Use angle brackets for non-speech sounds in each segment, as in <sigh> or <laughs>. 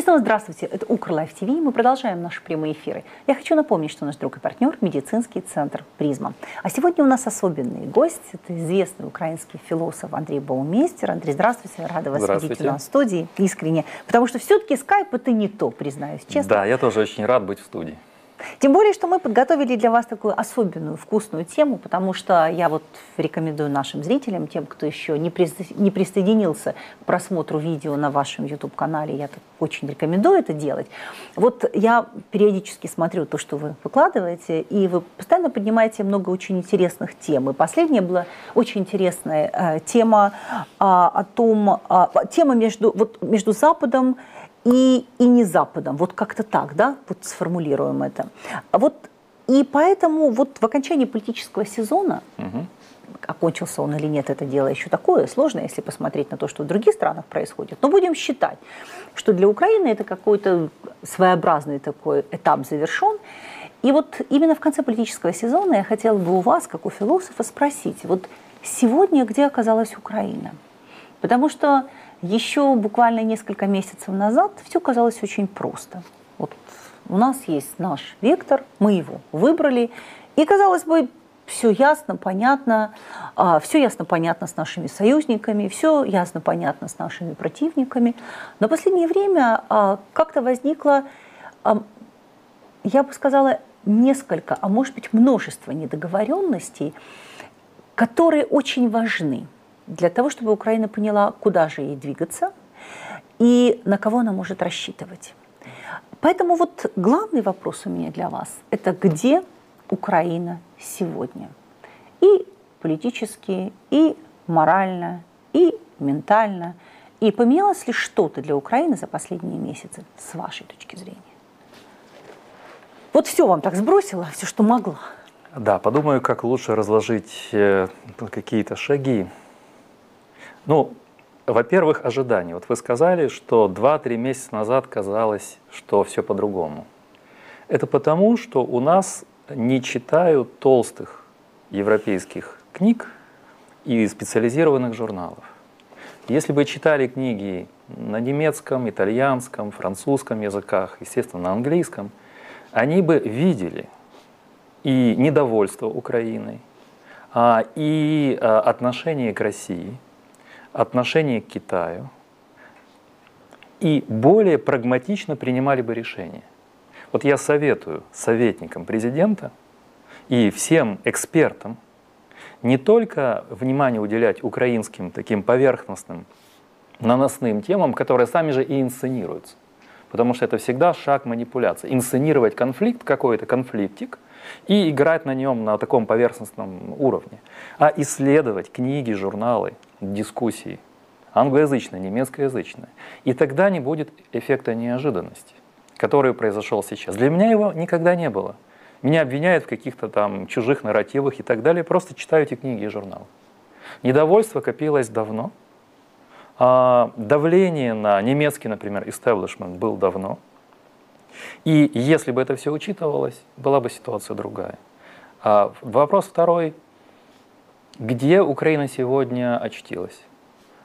И снова здравствуйте, это Укрлайф ТВ, мы продолжаем наши прямые эфиры. Я хочу напомнить, что наш друг и партнер – медицинский центр «Призма». А сегодня у нас особенный гость, это известный украинский философ Андрей Баумейстер. Андрей, здравствуйте, рада вас видеть у нас в студии, искренне. Потому что все-таки скайп – это не то, признаюсь честно. Да, я тоже очень рад быть в студии. Тем более, что мы подготовили для вас такую особенную вкусную тему, потому что я вот рекомендую нашим зрителям, тем, кто еще не, не присоединился к просмотру видео на вашем YouTube-канале, я очень рекомендую это делать. Вот я периодически смотрю то, что вы выкладываете, и вы постоянно поднимаете много очень интересных тем. И последняя была очень интересная э, тема э, о том, э, тема между, вот, между Западом и, и не Западом. Вот как-то так, да, вот сформулируем это. А вот и поэтому вот в окончании политического сезона, угу. окончился он или нет, это дело еще такое сложное, если посмотреть на то, что в других странах происходит. Но будем считать, что для Украины это какой-то своеобразный такой этап завершен. И вот именно в конце политического сезона я хотела бы у вас, как у философа, спросить, вот сегодня где оказалась Украина? Потому что еще буквально несколько месяцев назад все казалось очень просто. Вот у нас есть наш вектор, мы его выбрали, и казалось бы, все ясно, понятно, а, все ясно, понятно с нашими союзниками, все ясно, понятно с нашими противниками. Но в последнее время а, как-то возникло, я бы сказала, несколько, а может быть множество недоговоренностей, которые очень важны для того, чтобы Украина поняла, куда же ей двигаться и на кого она может рассчитывать. Поэтому вот главный вопрос у меня для вас – это где Украина сегодня? И политически, и морально, и ментально. И поменялось ли что-то для Украины за последние месяцы, с вашей точки зрения? Вот все вам так сбросила, все, что могла. Да, подумаю, как лучше разложить э, какие-то шаги ну, во-первых, ожидания. Вот вы сказали, что 2-3 месяца назад казалось, что все по-другому. Это потому, что у нас не читают толстых европейских книг и специализированных журналов. Если бы читали книги на немецком, итальянском, французском языках, естественно, на английском, они бы видели и недовольство Украиной, а, и а, отношение к России – отношение к Китаю и более прагматично принимали бы решения. Вот я советую советникам президента и всем экспертам не только внимание уделять украинским таким поверхностным, наносным темам, которые сами же и инсценируются. Потому что это всегда шаг манипуляции. Инсценировать конфликт, какой-то конфликтик, и играть на нем на таком поверхностном уровне. А исследовать книги, журналы, дискуссии, англоязычные, немецкоязычные. И тогда не будет эффекта неожиданности, который произошел сейчас. Для меня его никогда не было. Меня обвиняют в каких-то там чужих нарративах и так далее. Просто читаю эти книги и журналы. Недовольство копилось давно. А давление на немецкий, например, истеблишмент был давно. И если бы это все учитывалось, была бы ситуация другая. А вопрос второй где Украина сегодня очутилась?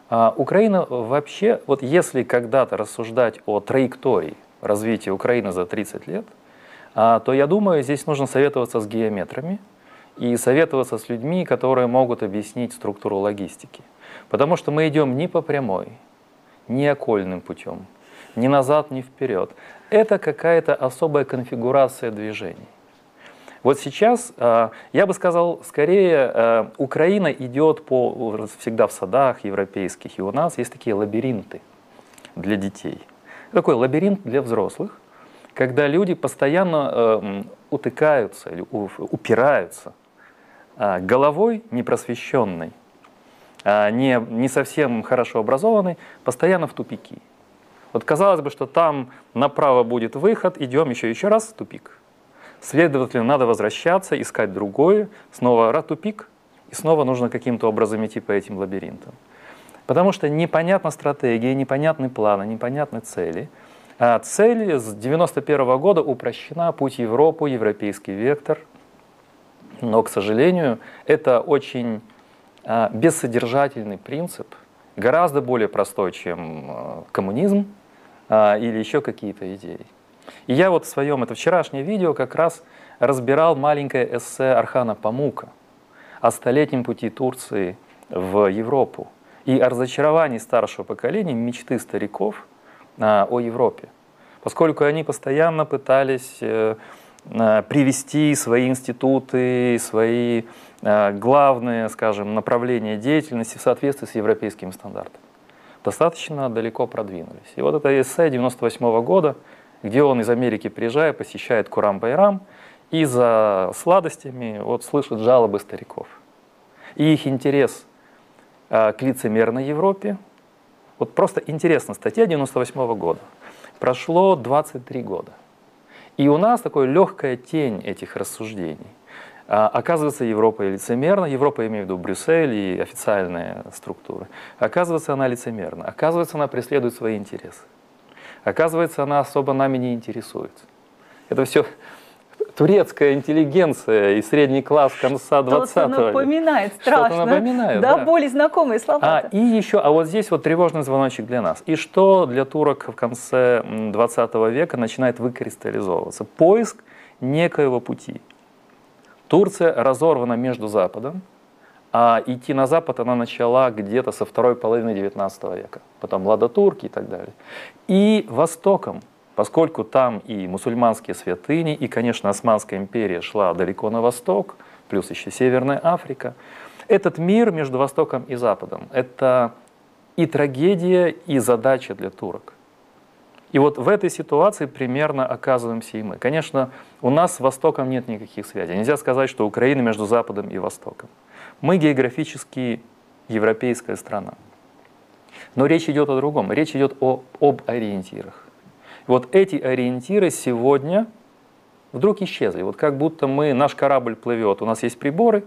А, Украина вообще, вот если когда-то рассуждать о траектории развития Украины за 30 лет, а, то я думаю, здесь нужно советоваться с геометрами и советоваться с людьми, которые могут объяснить структуру логистики. Потому что мы идем не по прямой, не окольным путем, ни назад, ни вперед. Это какая-то особая конфигурация движений. Вот сейчас, э, я бы сказал, скорее э, Украина идет по, всегда в садах европейских, и у нас есть такие лабиринты для детей. Такой лабиринт для взрослых, когда люди постоянно э, утыкаются или упираются головой непросвещенной, не, не совсем хорошо образованной, постоянно в тупики. Вот казалось бы, что там направо будет выход, идем еще еще раз в тупик. Следовательно, надо возвращаться, искать другое, снова тупик, и снова нужно каким-то образом идти по этим лабиринтам. Потому что непонятна стратегия, непонятны планы, непонятны цели. А цель с 1991 года упрощена, путь Европу, европейский вектор. Но, к сожалению, это очень а, бессодержательный принцип, гораздо более простой, чем а, коммунизм, а, или еще какие-то идеи. И я вот в своем, это вчерашнее видео как раз разбирал маленькое эссе Архана Памука о столетнем пути Турции в Европу и о разочаровании старшего поколения мечты стариков а, о Европе. Поскольку они постоянно пытались э, а, привести свои институты, свои а, главные, скажем, направления деятельности в соответствии с европейским стандартом. Достаточно далеко продвинулись. И вот это эссе 98 года, где он из Америки приезжает, посещает Курам-Байрам, и за сладостями вот слышит жалобы стариков. И их интерес э, к лицемерной Европе. Вот просто интересно, статья 98 года. Прошло 23 года. И у нас такая легкая тень этих рассуждений. А, оказывается, Европа лицемерна, Европа, имею в виду Брюссель и официальные структуры. Оказывается, она лицемерна, оказывается, она преследует свои интересы. Оказывается, она особо нами не интересуется. Это все турецкая интеллигенция и средний класс конца 20 века. Что-то напоминает, страшно. Что-то напоминает, да. Да, более знакомые слова. А, и еще, а вот здесь вот тревожный звоночек для нас. И что для турок в конце 20 века начинает выкристаллизовываться? Поиск некоего пути. Турция разорвана между Западом, а идти на Запад она начала где-то со второй половины 19 века, потом Ладотурки и так далее. И Востоком, поскольку там и мусульманские святыни, и, конечно, Османская империя шла далеко на восток, плюс еще Северная Африка, этот мир между Востоком и Западом – это и трагедия, и задача для турок. И вот в этой ситуации примерно оказываемся и мы. Конечно, у нас с Востоком нет никаких связей. Нельзя сказать, что Украина между Западом и Востоком. Мы географически европейская страна. Но речь идет о другом. Речь идет о, об ориентирах. Вот эти ориентиры сегодня вдруг исчезли. Вот как будто мы, наш корабль плывет, у нас есть приборы,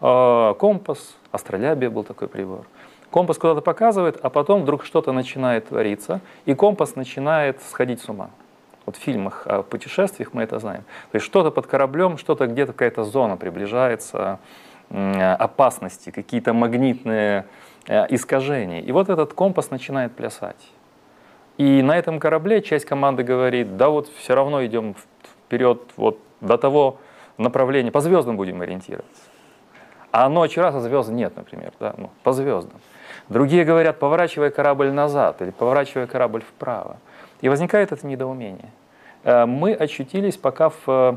а, компас, астролябия был такой прибор – Компас куда-то показывает, а потом вдруг что-то начинает твориться, и компас начинает сходить с ума. Вот в фильмах о путешествиях мы это знаем. То есть что-то под кораблем, что-то где-то какая-то зона приближается, опасности, какие-то магнитные э, искажения. И вот этот компас начинает плясать. И на этом корабле часть команды говорит, да вот все равно идем вперед вот до того направления, по звездам будем ориентироваться. А ночью раз, а звезд нет, например, да, ну, по звездам. Другие говорят, поворачивая корабль назад или поворачивая корабль вправо. И возникает это недоумение. Э, мы очутились пока в э,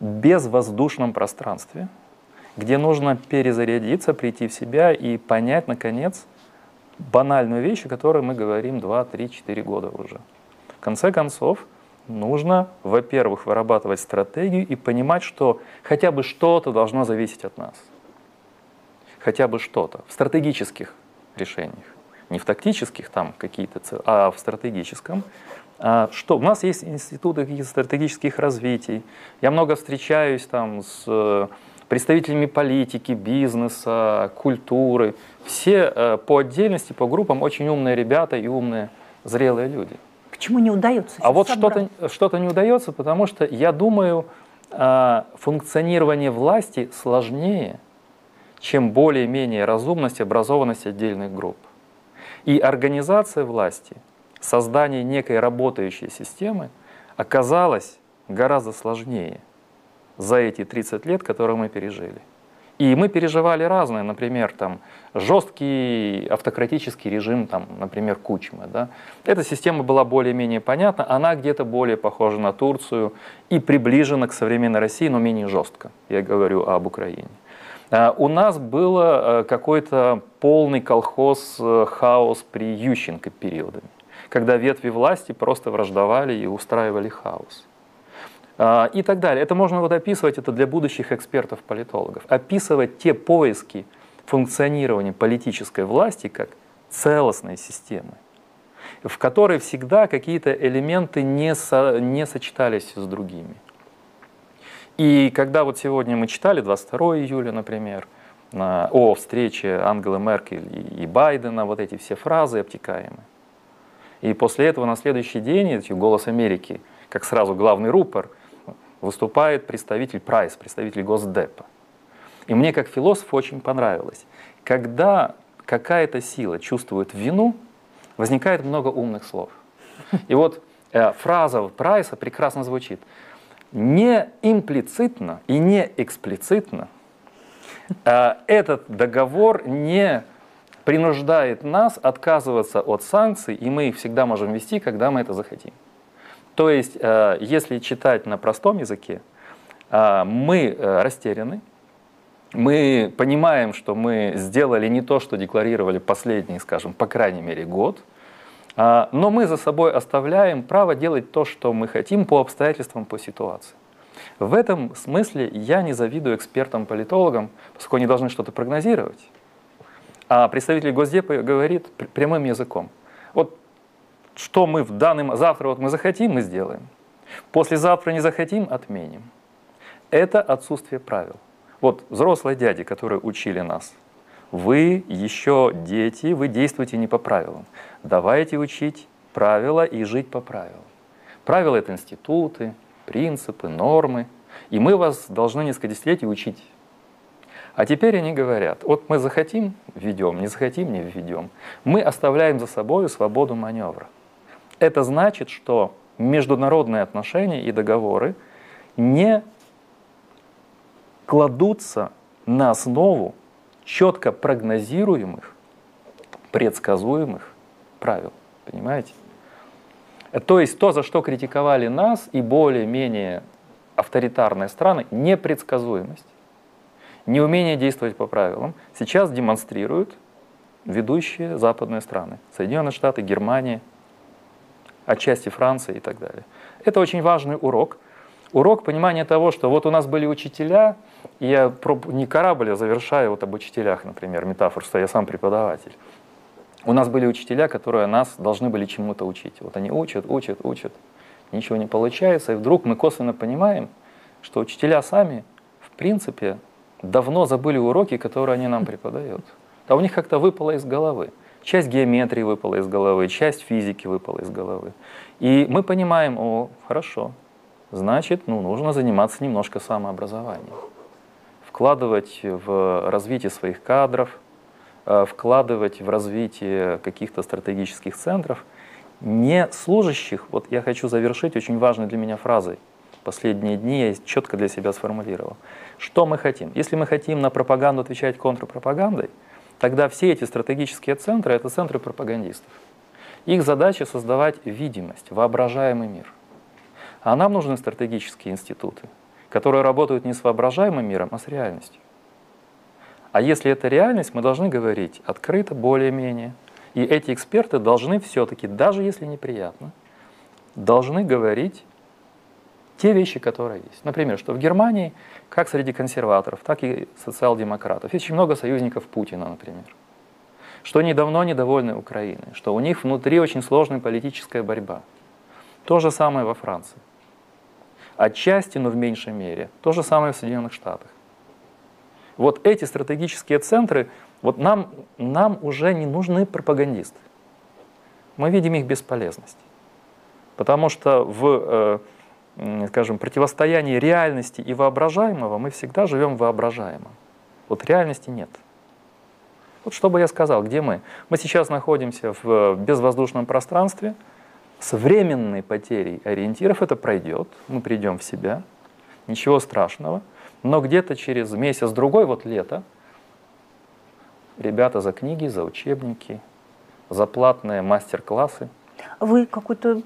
безвоздушном пространстве, где нужно перезарядиться, прийти в себя и понять, наконец, банальную вещь, о которой мы говорим 2, 3, 4 года уже. В конце концов, нужно, во-первых, вырабатывать стратегию и понимать, что хотя бы что-то должно зависеть от нас – хотя бы что-то в стратегических решениях, не в тактических там какие-то, а в стратегическом. А что? У нас есть институты каких-то стратегических развитий. Я много встречаюсь там с э, представителями политики, бизнеса, культуры. Все э, по отдельности, по группам очень умные ребята и умные, зрелые люди. Почему не удается? А вот что-то что не удается, потому что я думаю, э, функционирование власти сложнее, чем более-менее разумность и образованность отдельных групп. И организация власти, создание некой работающей системы оказалось гораздо сложнее за эти 30 лет, которые мы пережили. И мы переживали разное, например, там, жесткий автократический режим, там, например, Кучмы. Да? Эта система была более-менее понятна, она где-то более похожа на Турцию и приближена к современной России, но менее жестко. Я говорю об Украине. А, у нас был э, какой-то полный колхоз, э, хаос при Ющенко периодами, когда ветви власти просто враждовали и устраивали хаос. А, и так далее. Это можно вот описывать, это для будущих экспертов-политологов. Описывать те поиски функционирования политической власти как целостной системы, в которой всегда какие-то элементы не, со, не сочетались с другими. И когда вот сегодня мы читали, 22 июля, например, о встрече Ангелы Меркель и Байдена, вот эти все фразы обтекаемые. И после этого на следующий день, «Голос Америки», как сразу главный рупор, выступает представитель Прайс, представитель Госдепа. И мне как философ очень понравилось, когда какая-то сила чувствует вину, возникает много умных слов. И вот э, фраза Прайса прекрасно звучит. Не имплицитно и не эксплицитно э, этот договор не принуждает нас отказываться от санкций, и мы их всегда можем вести, когда мы это захотим. То есть, э, если читать на простом языке, э, мы э, растеряны, мы понимаем, что мы сделали не то, что декларировали последний, скажем, по крайней мере, год, но мы за собой оставляем право делать то, что мы хотим по обстоятельствам, по ситуации. В этом смысле я не завидую экспертам-политологам, поскольку они должны что-то прогнозировать. А представитель Госдепа говорит прямым языком. Вот что мы в данный завтра вот мы захотим, мы сделаем. Послезавтра не захотим, отменим. Это отсутствие правил. Вот взрослые дяди, которые учили нас, вы еще дети, вы действуете не по правилам. Давайте учить правила и жить по правилам. Правила — это институты, принципы, нормы. И мы вас должны несколько десятилетий учить. А теперь они говорят, вот мы захотим — введем, не захотим — не введем. Мы оставляем за собой свободу маневра. Это значит, что международные отношения и договоры не кладутся на основу четко прогнозируемых, предсказуемых правил. Понимаете? То есть то, за что критиковали нас и более-менее авторитарные страны, непредсказуемость, неумение действовать по правилам, сейчас демонстрируют ведущие западные страны. Соединенные Штаты, Германия, отчасти Франция и так далее. Это очень важный урок. Урок понимания того, что вот у нас были учителя, и я не корабль, а завершаю вот об учителях, например, метафор, что я сам преподаватель. У нас были учителя, которые нас должны были чему-то учить. Вот они учат, учат, учат, ничего не получается, и вдруг мы косвенно понимаем, что учителя сами, в принципе, давно забыли уроки, которые они нам преподают. А у них как-то выпало из головы. Часть геометрии выпала из головы, часть физики выпала из головы. И мы понимаем, о, хорошо, значит, ну, нужно заниматься немножко самообразованием. Вкладывать в развитие своих кадров, э, вкладывать в развитие каких-то стратегических центров, не служащих, вот я хочу завершить очень важной для меня фразой, последние дни я четко для себя сформулировал. Что мы хотим? Если мы хотим на пропаганду отвечать контрпропагандой, Тогда все эти стратегические центры — это центры пропагандистов. Их задача — создавать видимость, воображаемый мир. А нам нужны стратегические институты, которые работают не с воображаемым миром, а с реальностью. А если это реальность, мы должны говорить открыто, более-менее. И эти эксперты должны все-таки, даже если неприятно, должны говорить те вещи, которые есть. Например, что в Германии, как среди консерваторов, так и социал-демократов, есть очень много союзников Путина, например. Что они давно недовольны Украиной, что у них внутри очень сложная политическая борьба. То же самое во Франции. Отчасти, но в меньшей мере. То же самое в Соединенных Штатах. Вот эти стратегические центры, вот нам, нам уже не нужны пропагандисты. Мы видим их бесполезность. Потому что в э, скажем, противостоянии реальности и воображаемого мы всегда живем в воображаемом. Вот реальности нет. Вот что бы я сказал, где мы? Мы сейчас находимся в безвоздушном пространстве с временной потерей ориентиров. Это пройдет, мы придем в себя, ничего страшного. Но где-то через месяц-другой, вот лето, ребята за книги, за учебники, за платные мастер-классы – вы какой-то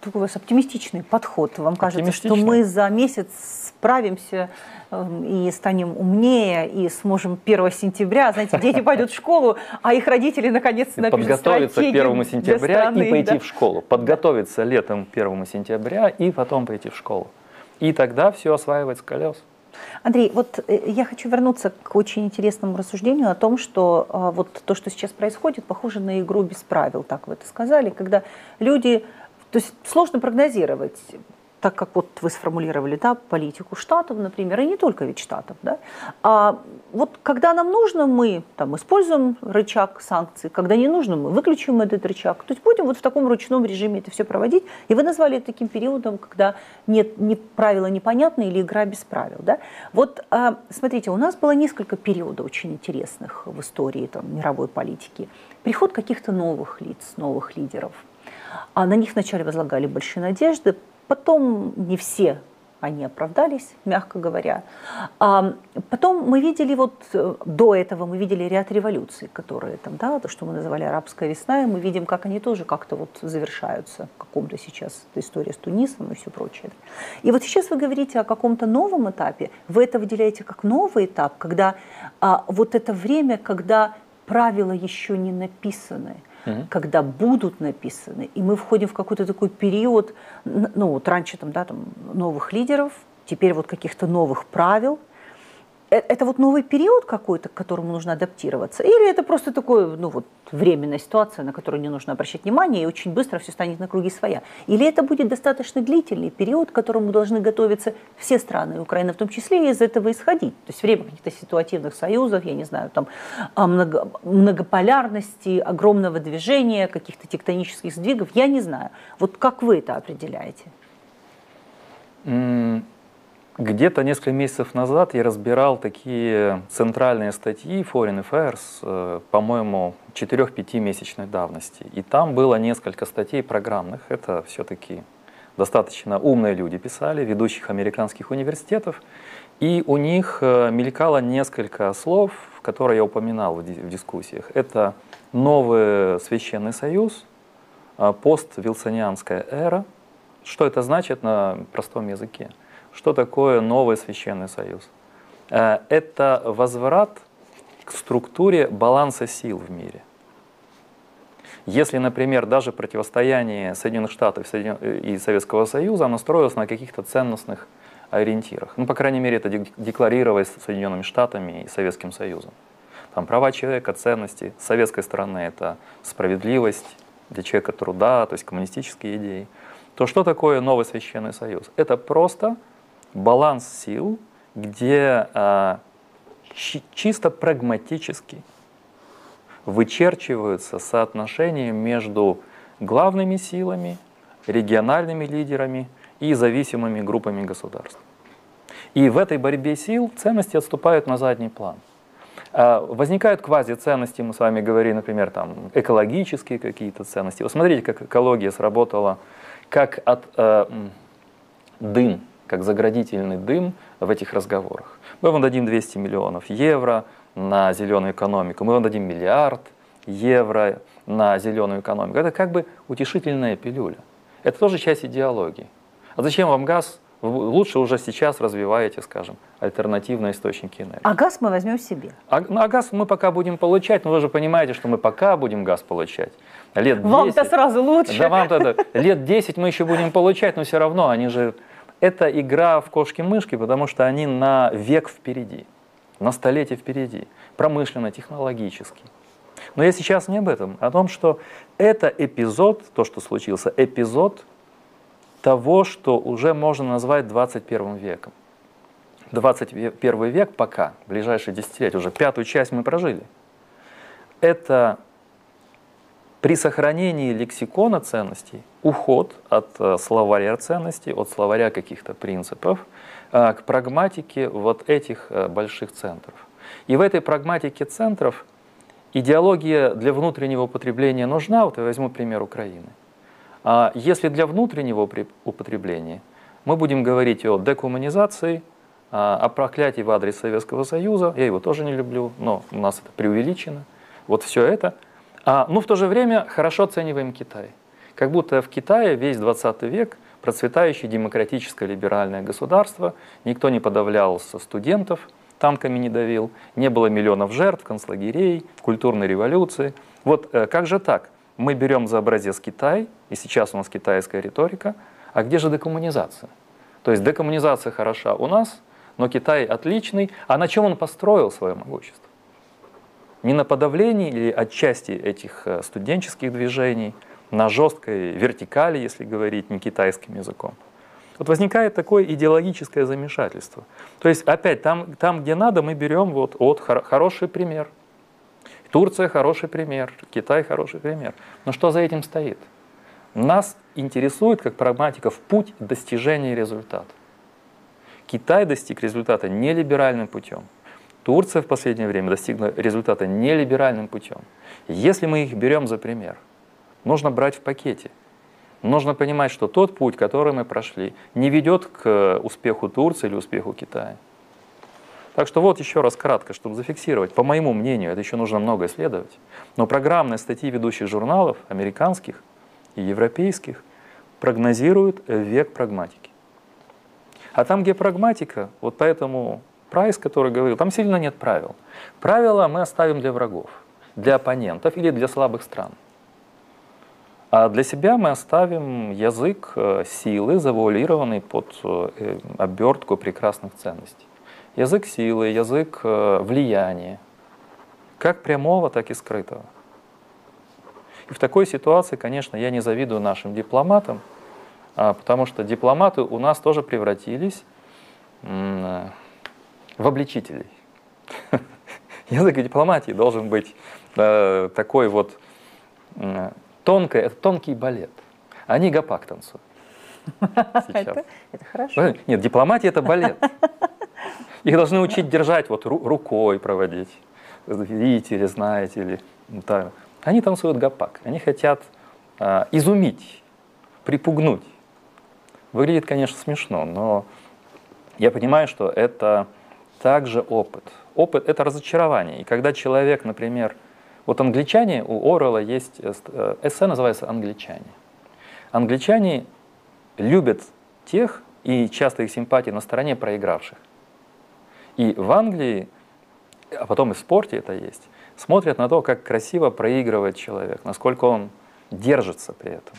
такой у вас оптимистичный подход. Вам кажется, что мы за месяц справимся эм, и станем умнее, и сможем 1 сентября, знаете, дети <laughs> пойдут в школу, а их родители наконец-то напишут Подготовиться к 1 сентября страны, и пойти да? в школу. Подготовиться летом 1 сентября и потом пойти в школу. И тогда все осваивать с колес. Андрей, вот э, я хочу вернуться к очень интересному рассуждению о том, что а, вот то, что сейчас происходит, похоже на игру без правил, так вы это сказали, когда люди, то есть сложно прогнозировать, так как вот вы сформулировали, да, политику штатов, например, и не только ведь штатов, да, а вот когда нам нужно, мы там используем рычаг санкций, когда не нужно, мы выключим этот рычаг, то есть будем вот в таком ручном режиме это все проводить, и вы назвали это таким периодом, когда нет ни правила непонятны или игра без правил, да. Вот а, смотрите, у нас было несколько периодов очень интересных в истории там, мировой политики. Приход каких-то новых лиц, новых лидеров, а на них вначале возлагали большие надежды, Потом не все они оправдались, мягко говоря. А потом мы видели вот э, до этого мы видели ряд революций, которые там, да, то, что мы называли арабская весна, и мы видим, как они тоже как-то вот завершаются каком-то сейчас история с Тунисом и все прочее. И вот сейчас вы говорите о каком-то новом этапе, вы это выделяете как новый этап, когда а, вот это время, когда правила еще не написаны – угу. когда будут написаны, и мы входим в какой-то такой период, ну вот раньше там, да, там новых лидеров, теперь вот каких-то новых правил – это вот новый период какой-то, к которому нужно адаптироваться? Или это просто такое, ну вот, временная ситуация, на которую не нужно обращать внимание, и очень быстро все станет на круги своя? Или это будет достаточно длительный период, к которому должны готовиться все страны, Украина в том числе, и из этого исходить? То есть время каких-то ситуативных союзов, я не знаю, там, а, много, многополярности, огромного движения, каких-то тектонических сдвигов, я не знаю. Вот как вы это определяете? Где-то несколько месяцев назад я разбирал такие центральные статьи Foreign Affairs, э, по-моему, 4-5 месячной давности. И там было несколько статей программных. Это все-таки достаточно умные люди писали, ведущих американских университетов. И у них э, мелькало несколько слов, которые я упоминал в дискуссиях. Это новый священный союз, э, пост-вилсонианская эра. Что это значит на простом языке? Что такое новый священный союз? Э, это возврат к структуре баланса сил в мире. Если, например, даже противостояние Соединенных Штатов и Советского Союза, оно строилось на каких-то ценностных ориентирах. Ну, по крайней мере, это декларировалось Соединенными Штатами и Советским Союзом. Там права человека, ценности. С советской стороны это справедливость для человека труда, то есть коммунистические идеи. То что такое новый священный союз? Это просто баланс сил, где а, чисто прагматически вычерчиваются соотношения между главными силами, региональными лидерами и зависимыми группами государств. И в этой борьбе сил ценности отступают на задний план. А, возникают квази-ценности, мы с вами говорили, например, там, экологические какие-то ценности. Вы смотрите, как экология сработала, как от э, дым как заградительный дым в этих разговорах. Мы вам дадим 200 миллионов евро на зеленую экономику, мы вам дадим миллиард евро на зеленую экономику. Это как бы утешительная пилюля. Это тоже часть идеологии. А зачем вам газ? Лучше уже сейчас развиваете, скажем, альтернативные источники энергии. А газ мы возьмем себе? А, ну, а газ мы пока будем получать, но вы же понимаете, что мы пока будем газ получать. Лет 10, Вам-то сразу лучше. Да вам-то лет 10 мы еще будем получать, но все равно они же это игра в кошки-мышки, потому что они на век впереди, на столетие впереди, промышленно, технологически. Но я сейчас не об этом, а о том, что это эпизод, то, что случился, эпизод того, что уже можно назвать 21 веком. 21 век пока, ближайшие десятилетия, уже пятую часть мы прожили. Это при сохранении лексикона ценностей уход от э, словаря ценностей, от словаря каких-то принципов э, к прагматике вот этих э, больших центров. И в этой прагматике центров идеология для внутреннего употребления нужна, вот я возьму пример Украины. А если для внутреннего употребления мы будем говорить о декоммунизации, о проклятии в адрес Советского Союза, я его тоже не люблю, но у нас это преувеличено, вот все это – а, но ну, в то же время хорошо оцениваем Китай. Как будто в Китае весь 20 век процветающее демократическое либеральное государство, никто не подавлял студентов, танками не давил, не было миллионов жертв, концлагерей, культурной революции. Вот э, как же так? Мы берем за образец Китай, и сейчас у нас китайская риторика, а где же декоммунизация? То есть декоммунизация хороша у нас, но Китай отличный, а на чем он построил свое могущество? Не на подавлении или отчасти этих э, студенческих движений, на жесткой вертикали, если говорить не китайским языком, Вот возникает такое идеологическое замешательство. То есть опять там, там где надо, мы берем вот от хороший пример. Турция хороший пример, Китай хороший пример. Но что за этим стоит? Нас интересует, как прагматиков, путь достижения результата. Китай достиг результата не либеральным путем. Турция в последнее время достигла результата не либеральным путем. Если мы их берем за пример, нужно брать в пакете. Нужно понимать, что тот путь, который мы прошли, не ведет к успеху Турции или успеху Китая. Так что вот еще раз кратко, чтобы зафиксировать. По моему мнению, это еще нужно много исследовать. Но программные статьи ведущих журналов, американских и европейских, прогнозируют век прагматики. А там, где прагматика, вот поэтому Прайс, который говорил, там сильно нет правил. Правила мы оставим для врагов, для оппонентов или для слабых стран. А для себя мы оставим язык э, силы, завуалированный под э, обертку прекрасных ценностей. Язык силы, язык э, влияния, как прямого, так и скрытого. И в такой ситуации, конечно, я не завидую нашим дипломатам, а, потому что дипломаты у нас тоже превратились в обличителей. <laughs> Язык дипломатии должен быть э, такой вот э, тонкий, это тонкий балет. Они гопак танцуют. <laughs> Это, это хорошо. Нет, дипломатия это балет. Их должны учить держать вот рукой проводить. Видите или знаете или да. Они танцуют гопак. Они хотят э, изумить, припугнуть. Выглядит, конечно, смешно, но я понимаю, что это также опыт. Опыт — это разочарование. И когда человек, например, вот англичане, у Орела есть э, э, эссе, называется «Англичане». Англичане любят тех, и часто их симпатии на стороне проигравших. И в Англии, а потом и в спорте это есть, смотрят на то, как красиво проигрывает человек, насколько он держится при этом.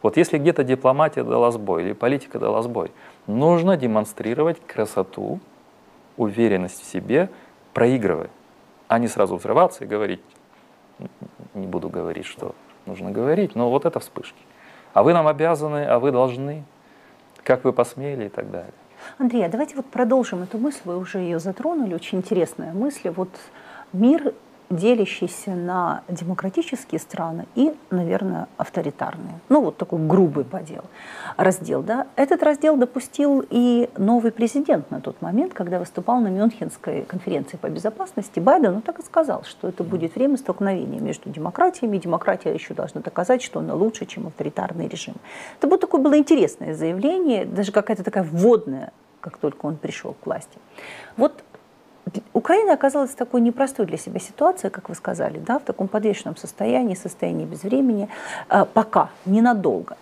Вот если где-то дипломатия дала сбой или политика дала сбой, нужно демонстрировать красоту уверенность в себе, проигрывая, а не сразу взрываться и говорить, не буду говорить, что нужно говорить, но вот это вспышки. А вы нам обязаны, а вы должны, как вы посмели и так далее. Андрей, а давайте вот продолжим эту мысль, вы уже ее затронули, очень интересная мысль. Вот мир делящийся на демократические страны и, наверное, авторитарные. Ну, вот такой грубый подел, раздел. Да? Этот раздел допустил и новый президент на тот момент, когда выступал на Мюнхенской конференции по безопасности. Байден он так и сказал, что это будет время столкновения между демократиями. Демократия еще должна доказать, что она лучше, чем авторитарный режим. Это вот такое было интересное заявление, даже какая-то такая вводная, как только он пришел к власти. Вот Украина оказалась в такой непростой для себя ситуации, как вы сказали, да, в таком подвешенном состоянии, состоянии без времени, э, пока, ненадолго.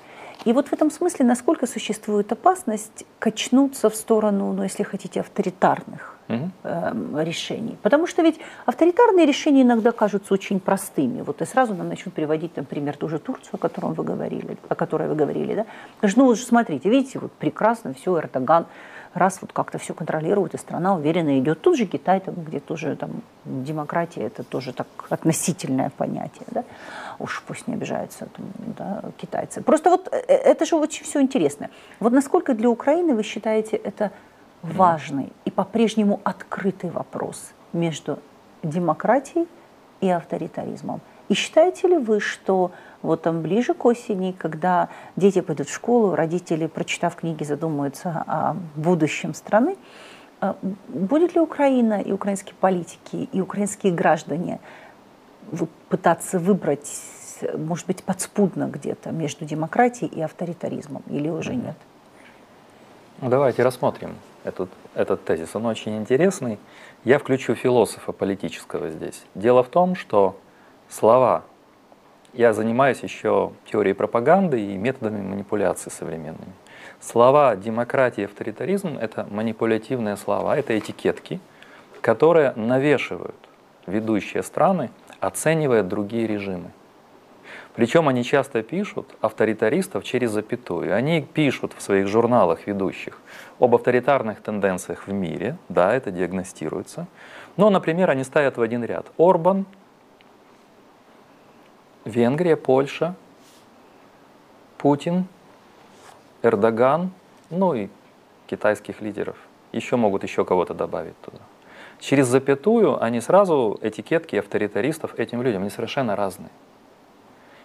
И вот в этом смысле, насколько существует опасность качнуться в сторону, ну, если хотите, авторитарных угу. э, решений. Потому что ведь авторитарные решения иногда кажутся очень простыми. Вот и сразу нам начнут приводить, например, ту же Турцию, о котором вы говорили, о которой вы говорили. Да? Ну, смотрите, видите, вот прекрасно, все, Эрдоган раз вот как-то все контролирует, и страна уверенно идет. Тут же Китай, там, где тоже там, демократия, это тоже так относительное понятие. Да? Уж пусть не обижаются там, да, китайцы. Просто вот э, э, это же очень все интересно. Вот насколько для Украины вы считаете это важный и по-прежнему открытый вопрос между демократией и авторитаризмом? И считаете ли вы, что вот там ближе к осени, когда дети пойдут в школу, родители, прочитав книги, задумаются о будущем страны, э, будет ли Украина и украинские политики, и украинские граждане пытаться выбрать, может быть, подспудно где-то между демократией и авторитаризмом, или уже нет? Ну, давайте рассмотрим этот, этот тезис. Он очень интересный. Я включу философа политического здесь. Дело в том, что слова я занимаюсь еще теорией пропаганды и методами манипуляции современными. Слова демократия и авторитаризм – это манипулятивные слова, это этикетки, которые навешивают ведущие страны, оценивая другие режимы. Причем они часто пишут авторитаристов через запятую. Они пишут в своих журналах ведущих об авторитарных тенденциях в мире, да, это диагностируется. Но, например, они ставят в один ряд Орбан, Венгрия, Польша, Путин, Эрдоган ну и китайских лидеров. Еще могут еще кого-то добавить туда. Через запятую они сразу этикетки авторитаристов этим людям, они совершенно разные.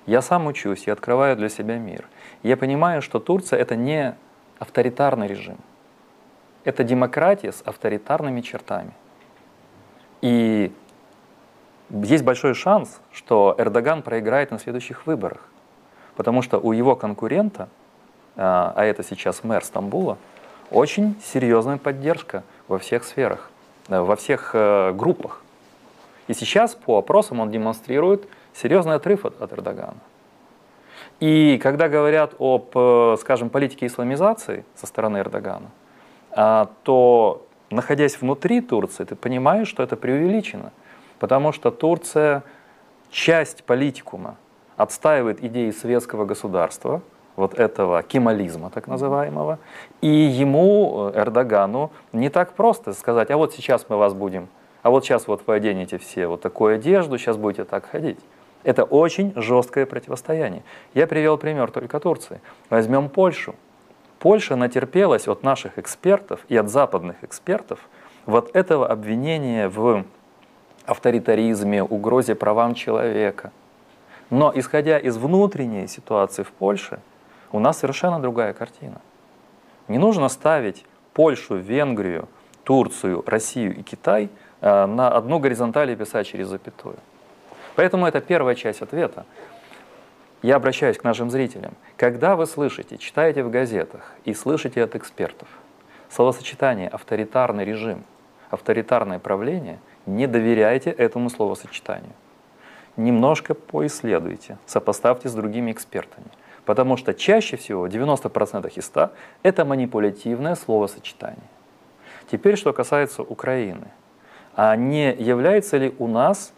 Я сам учусь, я открываю для себя мир. Я понимаю, что Турция это не авторитарный режим. Это демократия с авторитарными чертами. И есть большой шанс, что Эрдоган проиграет на следующих выборах. Потому что у его конкурента, а, а это сейчас мэр Стамбула, очень серьезная поддержка во всех сферах, э, во всех э, группах. И сейчас по опросам он демонстрирует серьезный отрыв от, от Эрдогана. И когда говорят об, э, скажем, политике исламизации со стороны Эрдогана, а, то, находясь внутри Турции, ты понимаешь, что это преувеличено. Потому что Турция часть политикума отстаивает идеи светского государства, вот этого кемализма так называемого, и ему, э, Эрдогану, не так просто сказать, а вот сейчас мы вас будем, а вот сейчас вот вы оденете все вот такую одежду, сейчас будете так ходить. Это очень жесткое противостояние. Я привел пример только Турции. Возьмем Польшу. Польша натерпелась от наших экспертов и от западных экспертов вот этого обвинения в авторитаризме, угрозе правам человека. Но исходя из внутренней ситуации в Польше, у нас совершенно другая картина. Не нужно ставить Польшу, Венгрию, Турцию, Россию и Китай э, на одну горизонталь и писать через запятую. Поэтому это первая часть ответа. Я обращаюсь к нашим зрителям. Когда вы слышите, читаете в газетах и слышите от экспертов словосочетание «авторитарный режим», «авторитарное правление», не доверяйте этому словосочетанию. Немножко поисследуйте, сопоставьте с другими экспертами. Потому что чаще всего, 90% из 100, это манипулятивное словосочетание. Теперь, что касается Украины. А не является ли у нас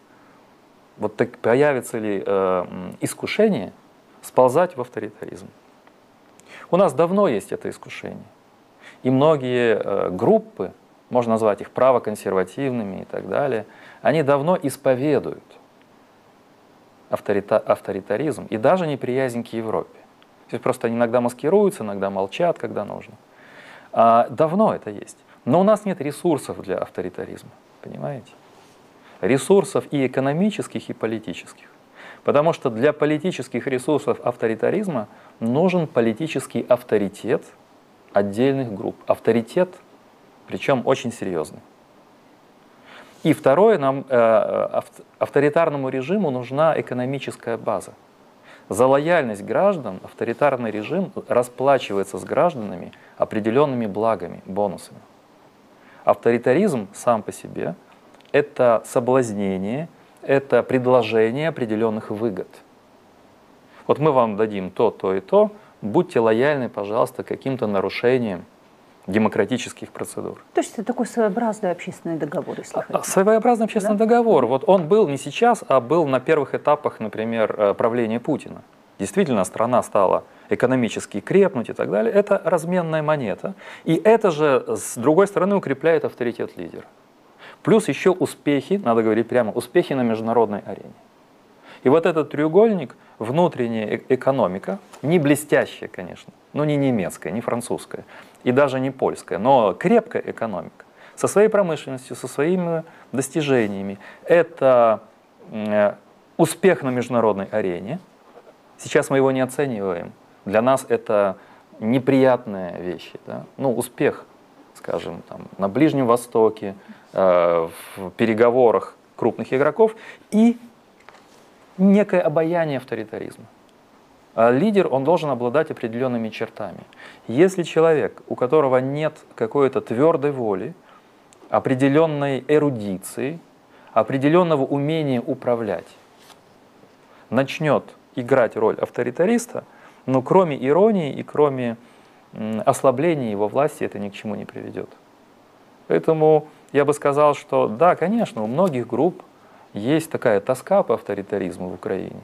вот так появится ли э, искушение сползать в авторитаризм. У нас давно есть это искушение. И многие э, группы, можно назвать их правоконсервативными и так далее, они давно исповедуют авторита авторитаризм и даже неприязнь к Европе. То есть просто они иногда маскируются, иногда молчат, когда нужно. А давно это есть. Но у нас нет ресурсов для авторитаризма, понимаете? Ресурсов и экономических, и политических. Потому что для политических ресурсов авторитаризма нужен политический авторитет отдельных групп. Авторитет, причем очень серьезный. И второе, нам, э, авторитарному режиму нужна экономическая база. За лояльность граждан авторитарный режим расплачивается с гражданами определенными благами, бонусами. Авторитаризм сам по себе – это соблазнение, это предложение определенных выгод. Вот мы вам дадим то, то и то, будьте лояльны, пожалуйста, каким-то нарушением демократических процедур. То есть это такой своеобразный общественный договор, если хотите. Своеобразный общественный да? договор. Вот он был не сейчас, а был на первых этапах, например, э, правления Путина. Действительно, страна стала экономически крепнуть и так далее. Это разменная монета. И это же, с другой стороны, укрепляет авторитет лидера. Плюс еще успехи, надо говорить прямо, успехи на международной арене. И вот этот треугольник, внутренняя э, экономика, не блестящая, конечно, но не немецкая, не французская, и даже не польская, но крепкая экономика, со своей промышленностью, со своими достижениями. Это э, успех на международной арене. Сейчас мы его не оцениваем. Для нас это неприятные вещи. Да? Ну, успех, скажем, там, на Ближнем Востоке, Э, в переговорах крупных игроков и некое обаяние авторитаризма. А лидер, он должен обладать определенными чертами. Если человек, у которого нет какой-то твердой воли, определенной эрудиции, определенного умения управлять, начнет играть роль авторитариста, но кроме иронии и кроме ослабления его власти это ни к чему не приведет. Поэтому я бы сказал, что да, конечно, у многих групп есть такая тоска по авторитаризму в Украине.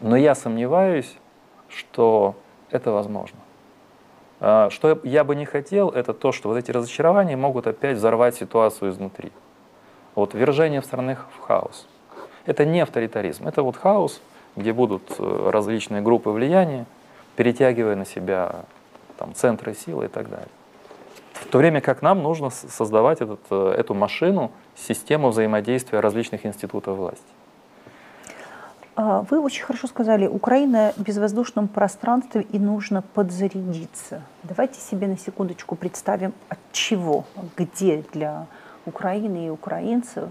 Но я сомневаюсь, что это возможно. А, что я бы не хотел, это то, что вот эти разочарования могут опять взорвать ситуацию изнутри. Вот вержение страны в хаос. Это не авторитаризм, это вот хаос, где будут э, различные группы влияния, перетягивая на себя там, центры силы и так далее. В то время как нам нужно создавать этот, э, эту машину, систему взаимодействия различных институтов власти. А, вы очень хорошо сказали, Украина в безвоздушном пространстве и нужно подзарядиться. Давайте себе на секундочку представим, от чего, где для Украины и украинцев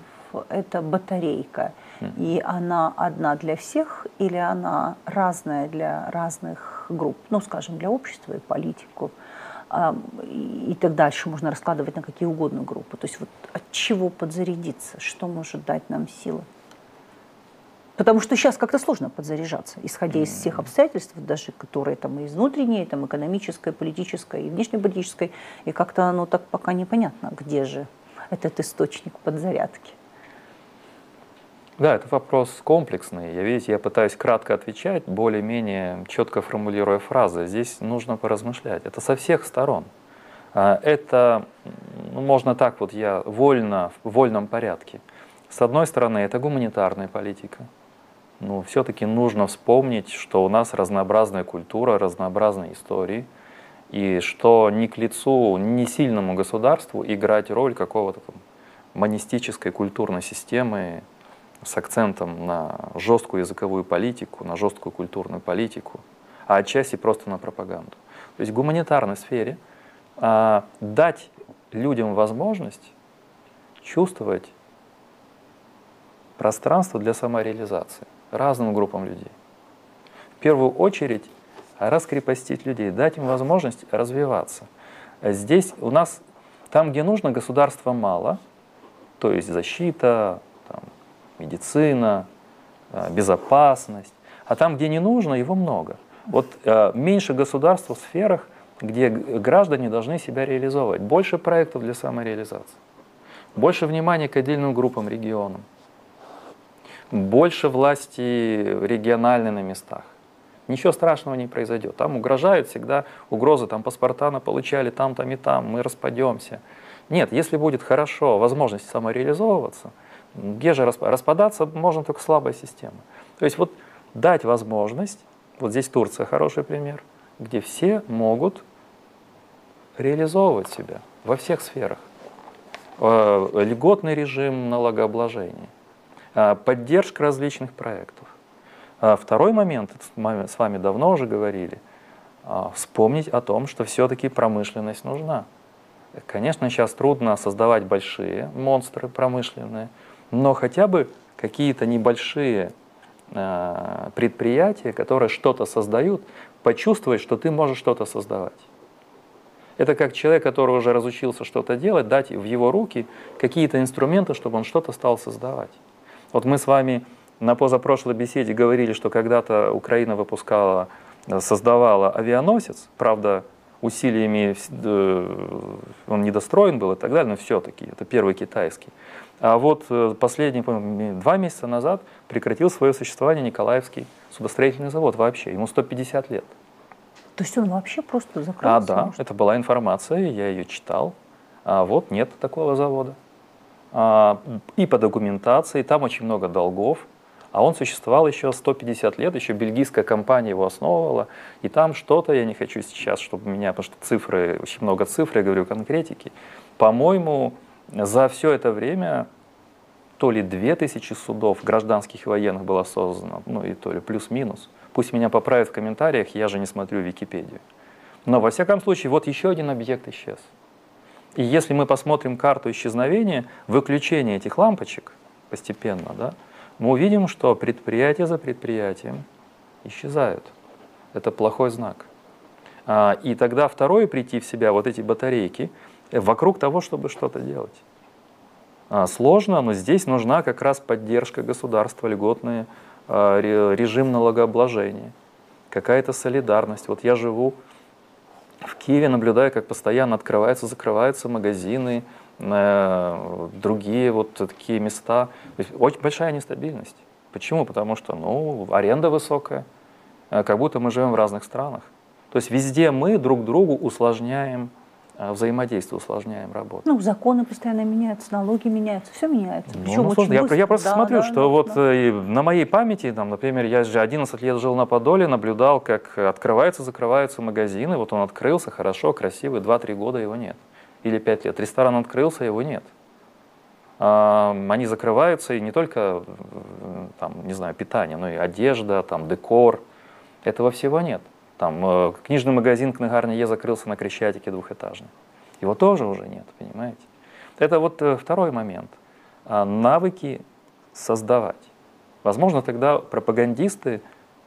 это батарейка. И она одна для всех или она разная для разных групп, ну, скажем, для общества и политиков. И так дальше можно раскладывать на какие угодно группы. То есть вот от чего подзарядиться, что может дать нам силы? Потому что сейчас как-то сложно подзаряжаться, исходя из всех обстоятельств, даже которые там из внутренней, там экономической, политической и внешнеполитической, и как-то оно так пока непонятно, где же этот источник подзарядки. Да, это вопрос комплексный. Я, видите, я пытаюсь кратко отвечать, более-менее четко формулируя фразы. Здесь нужно поразмышлять. Это со всех сторон. А, это, ну, можно так вот, я вольно, в вольном порядке. С одной стороны, это гуманитарная политика. Но все-таки нужно вспомнить, что у нас разнообразная культура, разнообразные истории, и что не к лицу, не сильному государству играть роль какого-то там монистической культурной системы, с акцентом на жесткую языковую политику, на жесткую культурную политику, а отчасти просто на пропаганду. То есть в гуманитарной сфере а, дать людям возможность чувствовать пространство для самореализации разным группам людей. В первую очередь раскрепостить людей, дать им возможность развиваться. Здесь у нас, там, где нужно, государства мало, то есть защита, медицина, э, безопасность. А там, где не нужно, его много. Вот э, меньше государств в сферах, где граждане должны себя реализовывать. Больше проектов для самореализации. Больше внимания к отдельным группам, регионам. Больше власти региональной на местах. Ничего страшного не произойдет. Там угрожают всегда угрозы, там паспорта на получали, там, там и там, мы распадемся. Нет, если будет хорошо возможность самореализовываться – где же распадаться можно только слабая система. То есть вот дать возможность, вот здесь Турция хороший пример, где все могут реализовывать себя во всех сферах. Э, льготный режим налогообложения, э, поддержка различных проектов. А второй момент, мы с вами давно уже говорили, э, вспомнить о том, что все-таки промышленность нужна. Конечно, сейчас трудно создавать большие монстры промышленные, но хотя бы какие-то небольшие э, предприятия, которые что-то создают, почувствовать, что ты можешь что-то создавать. Это как человек, который уже разучился что-то делать, дать в его руки какие-то инструменты, чтобы он что-то стал создавать. Вот мы с вами на позапрошлой беседе говорили, что когда-то Украина выпускала, создавала авианосец, правда, усилиями, э, он недостроен был и так далее, но все-таки это первый китайский. А вот э, последние два месяца назад прекратил свое существование Николаевский судостроительный завод вообще. Ему 150 лет. То есть он вообще просто закрылся? А, да, может? это была информация, я ее читал. А вот нет такого завода. А, и по документации, там очень много долгов. А он существовал еще 150 лет, еще бельгийская компания его основывала. И там что-то, я не хочу сейчас, чтобы меня, потому что цифры, очень много цифр, я говорю конкретики. По-моему, за все это время то ли 2000 судов гражданских и военных было создано, ну и то ли плюс-минус. Пусть меня поправят в комментариях, я же не смотрю Википедию. Но во всяком случае, вот еще один объект исчез. И если мы посмотрим карту исчезновения, выключение этих лампочек постепенно, да, мы увидим, что предприятие за предприятием исчезают. Это плохой знак. А, и тогда второе прийти в себя, вот эти батарейки, вокруг того, чтобы что-то делать. А, сложно, но здесь нужна как раз поддержка государства, льготный а, режим налогообложения, какая-то солидарность. Вот я живу в Киеве, наблюдаю, как постоянно открываются, закрываются магазины, э, другие вот такие места. Очень большая нестабильность. Почему? Потому что ну, аренда высокая, э, как будто мы живем в разных странах. То есть везде мы друг другу усложняем а, взаимодействие усложняем работу. Ну, законы постоянно меняются, налоги меняются, все меняется. Ну, ну, слушай, я, я просто да, смотрю, да, что да, вот да. Э, на моей памяти, там, например, я же 11 лет жил на Подоле, наблюдал, как открываются, закрываются магазины. Вот он открылся, хорошо, красивый, 2-3 года его нет. Или 5 лет. Ресторан открылся, его нет. А, они закрываются, и не только, там, не знаю, питание, но и одежда, там, декор. Этого всего нет. Там э, книжный магазин книгарня Е закрылся на Крещатике двухэтажный. Его тоже уже нет, понимаете? Это вот э, второй момент. А навыки создавать. Возможно, тогда пропагандисты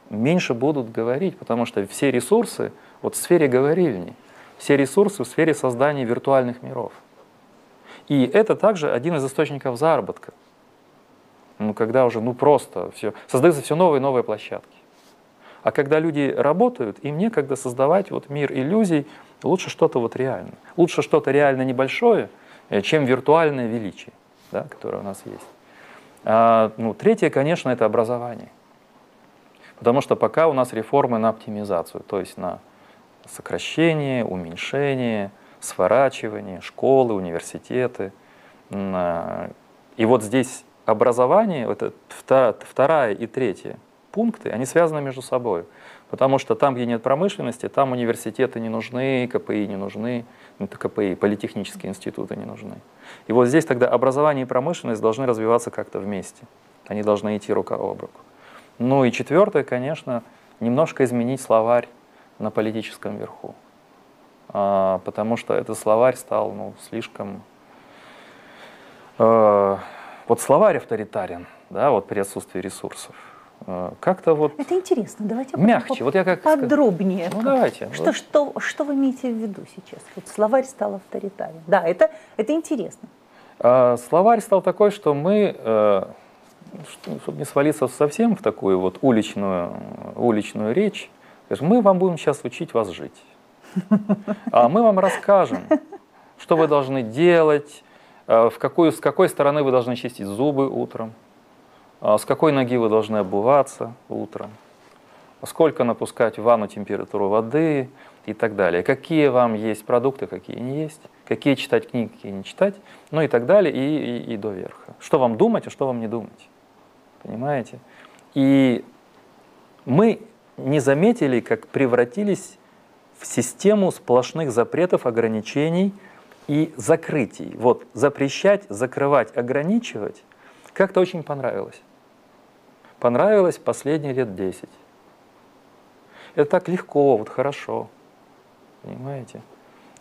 меньше будут говорить, потому что все ресурсы, вот в сфере говорильни, все ресурсы в сфере создания виртуальных миров. И это также один из источников заработка. Ну, когда уже, ну просто все, создаются все новые и новые площадки. А когда люди работают, им некогда создавать вот мир иллюзий, лучше что-то вот реальное. Лучше что-то реально небольшое, э, чем виртуальное величие, да, которое у нас есть. А, ну, третье, конечно, это образование. Потому что пока у нас реформы на оптимизацию, то есть на сокращение, уменьшение, сворачивание, школы, университеты. А, и вот здесь образование, это вторая и третья пункты, они связаны между собой. Потому что там, где нет промышленности, там университеты не нужны, КПИ не нужны, ну, это КПИ, политехнические институты не нужны. И вот здесь тогда образование и промышленность должны развиваться как-то вместе. Они должны идти рука об руку. Ну и четвертое, конечно, немножко изменить словарь на политическом верху. А, потому что этот словарь стал ну, слишком... Э, вот словарь авторитарен, да, вот при отсутствии ресурсов. Э, как-то вот... Это интересно, давайте мягче. Вот я как подробнее. Ну, давайте. Что, вот. что, что вы имеете в виду сейчас? Вот словарь стал авторитарен. Да, это, это интересно. А, словарь стал такой, что мы, э, чтобы не свалиться совсем в такую вот уличную, уличную речь, мы вам будем сейчас учить вас жить. А мы вам расскажем, что вы должны делать, э, в какую, с какой стороны вы должны чистить зубы утром, а с какой ноги вы должны обуваться утром, сколько напускать в ванну температуру воды и так далее. Какие вам есть продукты, какие не есть, какие читать книги, какие не читать, ну и так далее, и, и, и до верха. Что вам думать, а что вам не думать. Понимаете? И мы не заметили, как превратились в систему сплошных запретов, ограничений и закрытий. Вот запрещать, закрывать, ограничивать как-то очень понравилось понравилось последние лет 10. Это так легко, вот хорошо, понимаете.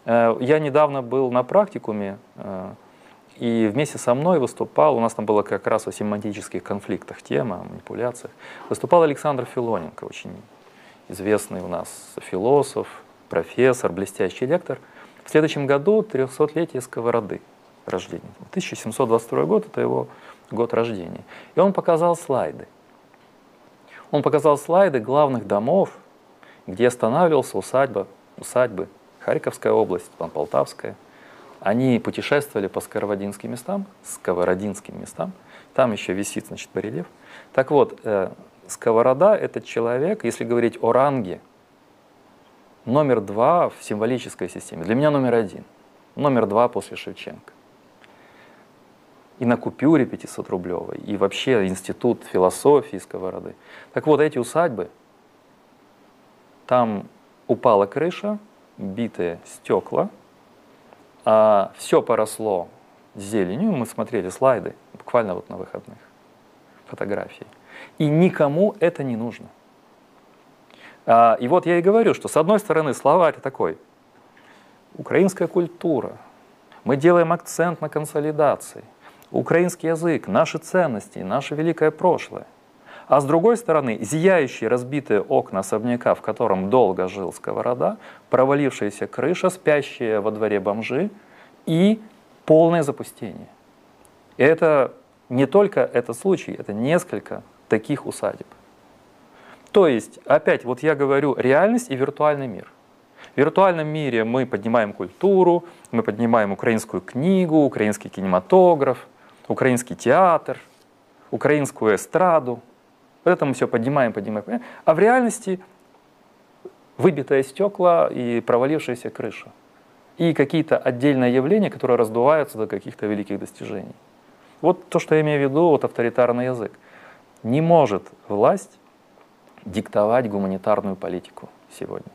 Э, я недавно был на практикуме, э, и вместе со мной выступал, у нас там было как раз о семантических конфликтах тема, о манипуляциях, выступал Александр Филоненко, очень известный у нас философ, профессор, блестящий лектор. В следующем году 300-летие сковороды рождения. 1722 год – это его год рождения. И он показал слайды – он показал слайды главных домов, где останавливался усадьба, усадьбы Харьковская область, Полтавская. Они путешествовали по сковородинским местам, сковородинским местам. Там еще висит, значит, барельеф. Так вот, э, сковорода – это человек, если говорить о ранге, номер два в символической системе. Для меня номер один. Номер два после Шевченко и на купюре 500 рублевой, и вообще институт философии сковороды. Так вот, эти усадьбы, там упала крыша, битые стекла, а все поросло зеленью, мы смотрели слайды, буквально вот на выходных, фотографии. И никому это не нужно. А, и вот я и говорю, что с одной стороны словарь такой, украинская культура, мы делаем акцент на консолидации – украинский язык, наши ценности, наше великое прошлое. А с другой стороны, зияющие разбитые окна особняка, в котором долго жил Сковорода, провалившаяся крыша, спящие во дворе бомжи и полное запустение. И это не только этот случай, это несколько таких усадеб. То есть, опять, вот я говорю, реальность и виртуальный мир. В виртуальном мире мы поднимаем культуру, мы поднимаем украинскую книгу, украинский кинематограф – украинский театр, украинскую эстраду. Вот это мы все поднимаем, поднимаем, поднимаем. А в реальности выбитое стекла и провалившаяся крыша. и какие-то отдельные явления, которые раздуваются до каких-то великих достижений. Вот то, что я имею в виду, вот авторитарный язык. Не может власть диктовать гуманитарную политику сегодня.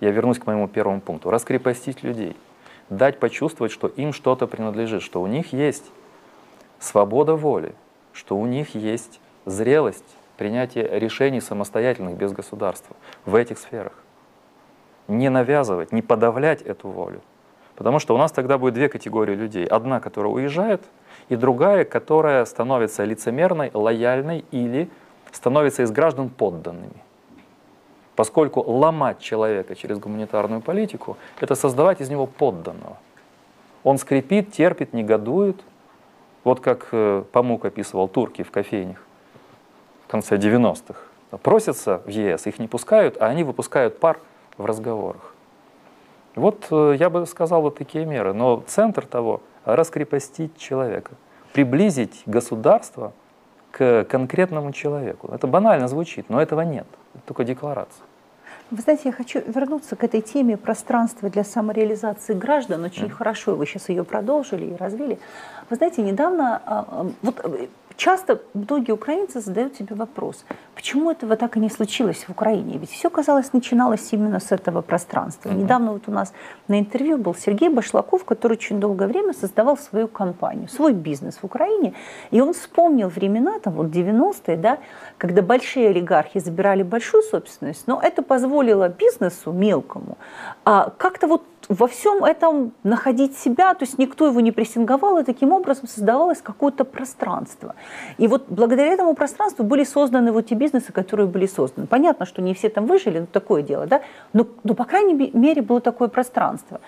Я вернусь к моему первому пункту. Раскрепостить людей, дать почувствовать, что им что-то принадлежит, что у них есть свобода воли, что у них есть зрелость принятия решений самостоятельных без государства в этих сферах. Не навязывать, не подавлять эту волю. Потому что у нас тогда будет две категории людей. Одна, которая уезжает, и другая, которая становится лицемерной, лояльной или становится из граждан подданными. Поскольку ломать человека через гуманитарную политику – это создавать из него подданного. Он скрипит, терпит, негодует. Вот как э, Памук описывал турки в кофейнях в конце 90-х. Просятся в ЕС, их не пускают, а они выпускают пар в разговорах. Вот э, я бы сказал вот такие меры. Но центр того – раскрепостить человека, приблизить государство к конкретному человеку. Это банально звучит, но этого нет. Это только декларация. Вы знаете, я хочу вернуться к этой теме пространства для самореализации граждан. Очень mm. хорошо вы сейчас ее продолжили и развили. Вы знаете, недавно, а, а, вот э, часто многие украинцы задают себе вопрос, почему этого так и не случилось в Украине? Ведь все, казалось, начиналось именно с этого пространства. Mm-hmm. Недавно вот у нас на интервью был Сергей Башлаков, который очень долгое время создавал свою компанию, свой бизнес в Украине. И он вспомнил времена, там вот 90-е, да, когда большие олигархи забирали большую собственность, но это позволило бизнесу мелкому а, как-то вот во всем этом находить себя, то есть никто его не прессинговал, и таким образом создавалось какое-то пространство. И вот благодаря этому пространству были созданы вот те бизнесы, которые были созданы. Понятно, что не все там выжили, но такое дело, да, но, но по крайней мере было такое пространство.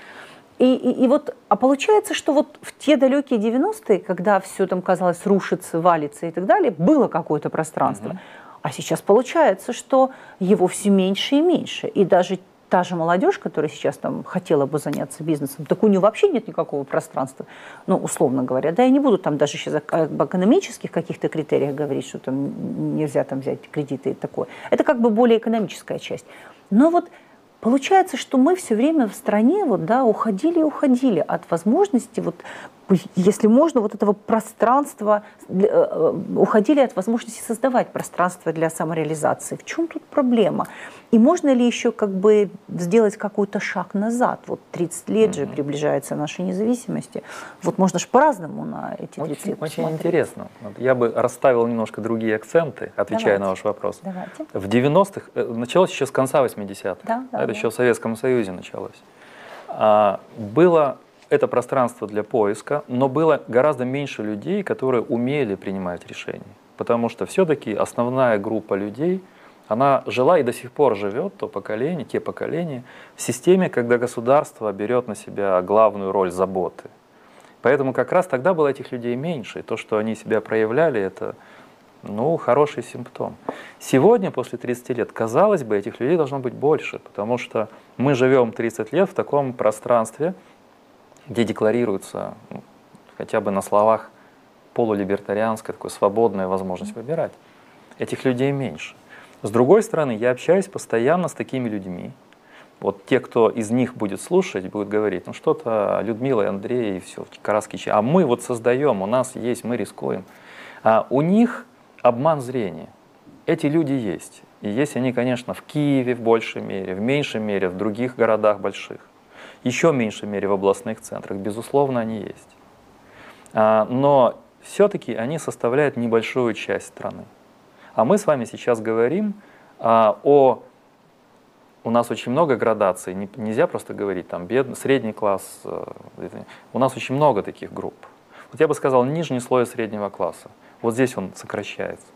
И, и, и вот, а получается, что вот в те далекие 90-е, когда все там казалось рушится, валится и так далее, было какое-то пространство. Mm-hmm. А сейчас получается, что его все меньше и меньше. И даже та же молодежь, которая сейчас там хотела бы заняться бизнесом, так у нее вообще нет никакого пространства, ну, условно говоря. Да, я не буду там даже сейчас об экономических каких-то критериях говорить, что там нельзя там взять кредиты и такое. Это как бы более экономическая часть. Но вот Получается, что мы все время в стране вот, да, уходили и уходили от возможности вот, если можно, вот этого пространства, э, э, уходили от возможности создавать пространство для самореализации. В чем тут проблема? И можно ли еще как бы сделать какой-то шаг назад? Вот 30 лет mm-hmm. же приближается нашей независимости. Вот можно же по-разному на эти 30 очень, лет Очень интересно. Вот я бы расставил немножко другие акценты, отвечая давайте. на ваш вопрос. Давайте. В 90-х, э, началось еще с конца 80-х. Да, да, Это да. еще в Советском Союзе началось. А, было это пространство для поиска, но было гораздо меньше людей, которые умели принимать решения. Потому что все-таки основная группа людей, она жила и до сих пор живет, то поколение, те поколения, в системе, когда государство берет на себя главную роль заботы. Поэтому как раз тогда было этих людей меньше. И то, что они себя проявляли, это ну, хороший симптом. Сегодня, после 30 лет, казалось бы, этих людей должно быть больше, потому что мы живем 30 лет в таком пространстве, где декларируется ну, хотя бы на словах полулибертарианская, такая свободная возможность выбирать. Этих людей меньше. С другой стороны, я общаюсь постоянно с такими людьми. Вот те, кто из них будет слушать, будут говорить, ну что-то Людмила и Андрей, и все, Караски, а мы вот создаем, у нас есть, мы рискуем. А у них обман зрения. Эти люди есть. И есть они, конечно, в Киеве в большей мере, в меньшей мере в других городах больших еще в меньшей мере в областных центрах, безусловно, они есть. А, но все-таки они составляют небольшую часть страны. А мы с вами сейчас говорим а, о... У нас очень много градаций, нельзя просто говорить там бедный, средний класс. Э, у нас очень много таких групп. Вот я бы сказал, нижний слой среднего класса. Вот здесь он сокращается.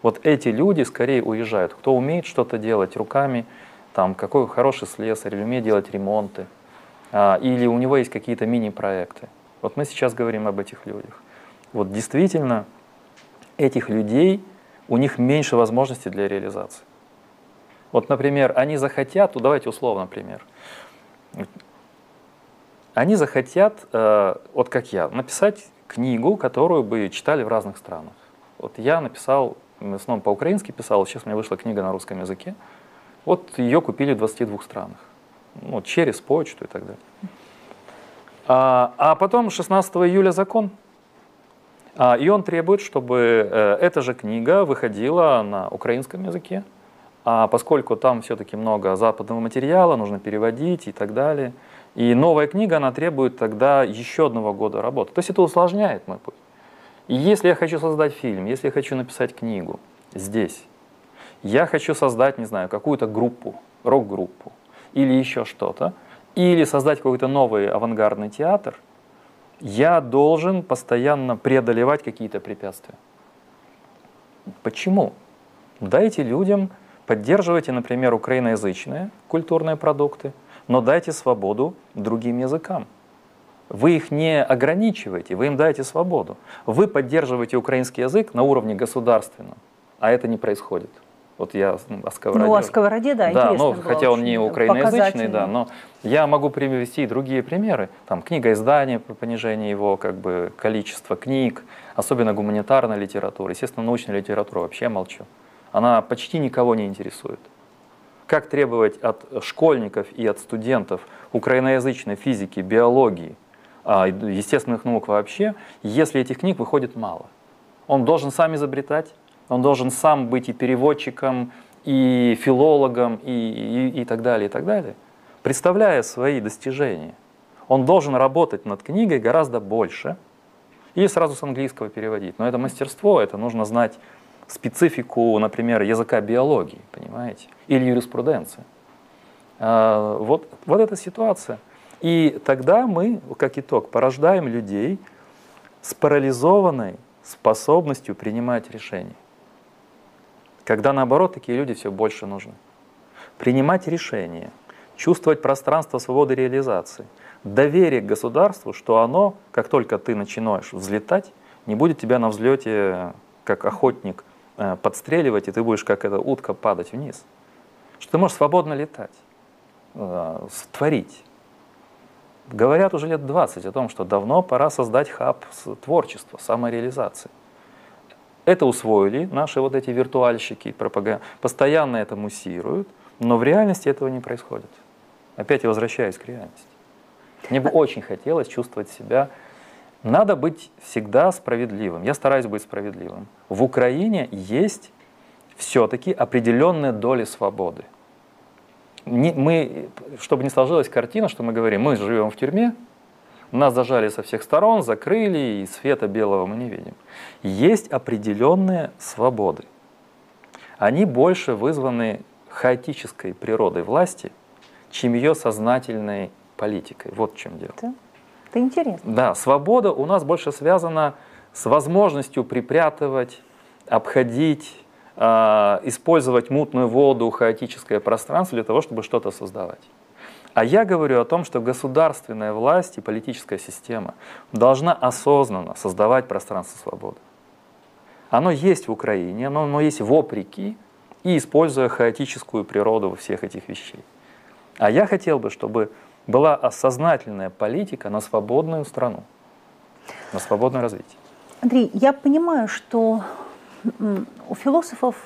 Вот эти люди скорее уезжают. Кто умеет что-то делать руками, там, какой хороший слесарь, умеет делать ремонты, или у него есть какие-то мини-проекты. Вот мы сейчас говорим об этих людях. Вот действительно, этих людей, у них меньше возможностей для реализации. Вот, например, они захотят, ну давайте условно, например, они захотят, э, вот как я, написать книгу, которую бы читали в разных странах. Вот я написал, в основном по-украински писал, сейчас у меня вышла книга на русском языке. Вот ее купили в 22 странах. Ну, через почту и так далее. А, а потом 16 июля закон, а, и он требует, чтобы э, эта же книга выходила на украинском языке, а поскольку там все-таки много западного материала, нужно переводить и так далее. И новая книга, она требует тогда еще одного года работы. То есть это усложняет мой путь. И если я хочу создать фильм, если я хочу написать книгу здесь, я хочу создать, не знаю, какую-то группу, рок-группу или еще что-то, или создать какой-то новый авангардный театр, я должен постоянно преодолевать какие-то препятствия. Почему? Дайте людям, поддерживайте, например, украиноязычные культурные продукты, но дайте свободу другим языкам. Вы их не ограничиваете, вы им даете свободу. Вы поддерживаете украинский язык на уровне государственном, а это не происходит. Вот я о сковороде. Ну, о сковороде, да, да но хотя он не украиноязычный, да, но я могу привести и другие примеры. Там книга издания по понижению его как бы количества книг, особенно гуманитарная литература. Естественно, научная литература вообще молчу. Она почти никого не интересует. Как требовать от школьников и от студентов украиноязычной физики, биологии, а, естественных наук вообще, если этих книг выходит мало? Он должен сам изобретать, он должен сам быть и переводчиком, и филологом, и, и, и так далее, и так далее. Представляя свои достижения, он должен работать над книгой гораздо больше и сразу с английского переводить. Но это мастерство, это нужно знать специфику, например, языка биологии, понимаете, или юриспруденции. А, вот, вот эта ситуация. И тогда мы, как итог, порождаем людей с парализованной способностью принимать решения. Когда наоборот такие люди все больше нужны. Принимать решения, чувствовать пространство свободы реализации, доверие к государству, что оно, как только ты начинаешь взлетать, не будет тебя на взлете, как охотник, э, подстреливать, и ты будешь, как эта утка, падать вниз. Что ты можешь свободно летать, э, творить. Говорят уже лет 20 о том, что давно пора создать хаб творчества, самореализации. Это усвоили наши вот эти виртуальщики, пропаганда, постоянно это муссируют, но в реальности этого не происходит. Опять я возвращаюсь к реальности. Мне бы очень хотелось чувствовать себя. Надо быть всегда справедливым. Я стараюсь быть справедливым. В Украине есть все-таки определенная доля свободы. Не, мы, чтобы не сложилась картина, что мы говорим, мы живем в тюрьме, нас зажали со всех сторон, закрыли, и света белого мы не видим. Есть определенные свободы. Они больше вызваны хаотической природой власти, чем ее сознательной политикой. Вот в чем дело. Это, это интересно. Да, свобода у нас больше связана с возможностью припрятывать, обходить, э, использовать мутную воду, хаотическое пространство для того, чтобы что-то создавать. А я говорю о том, что государственная власть и политическая система должна осознанно создавать пространство свободы. Оно есть в Украине, оно, оно есть вопреки и используя хаотическую природу всех этих вещей. А я хотел бы, чтобы была осознательная политика на свободную страну, на свободное развитие. Андрей, я понимаю, что у философов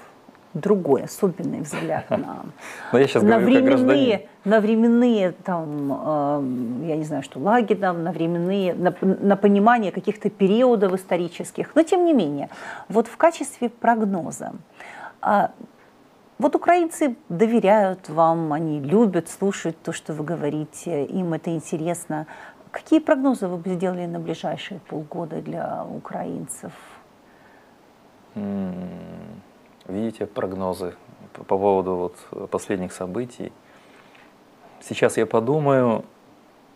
другой, особенный взгляд <laughs> на, Но я сейчас на временные, на временные там, я не знаю, что лагеря, на временные, на, на понимание каких-то периодов исторических. Но тем не менее, вот в качестве прогноза, э, вот украинцы доверяют вам, они любят слушать то, что вы говорите, им это интересно. Какие прогнозы вы бы сделали на ближайшие полгода для украинцев? Видите прогнозы по поводу вот последних событий. Сейчас я подумаю,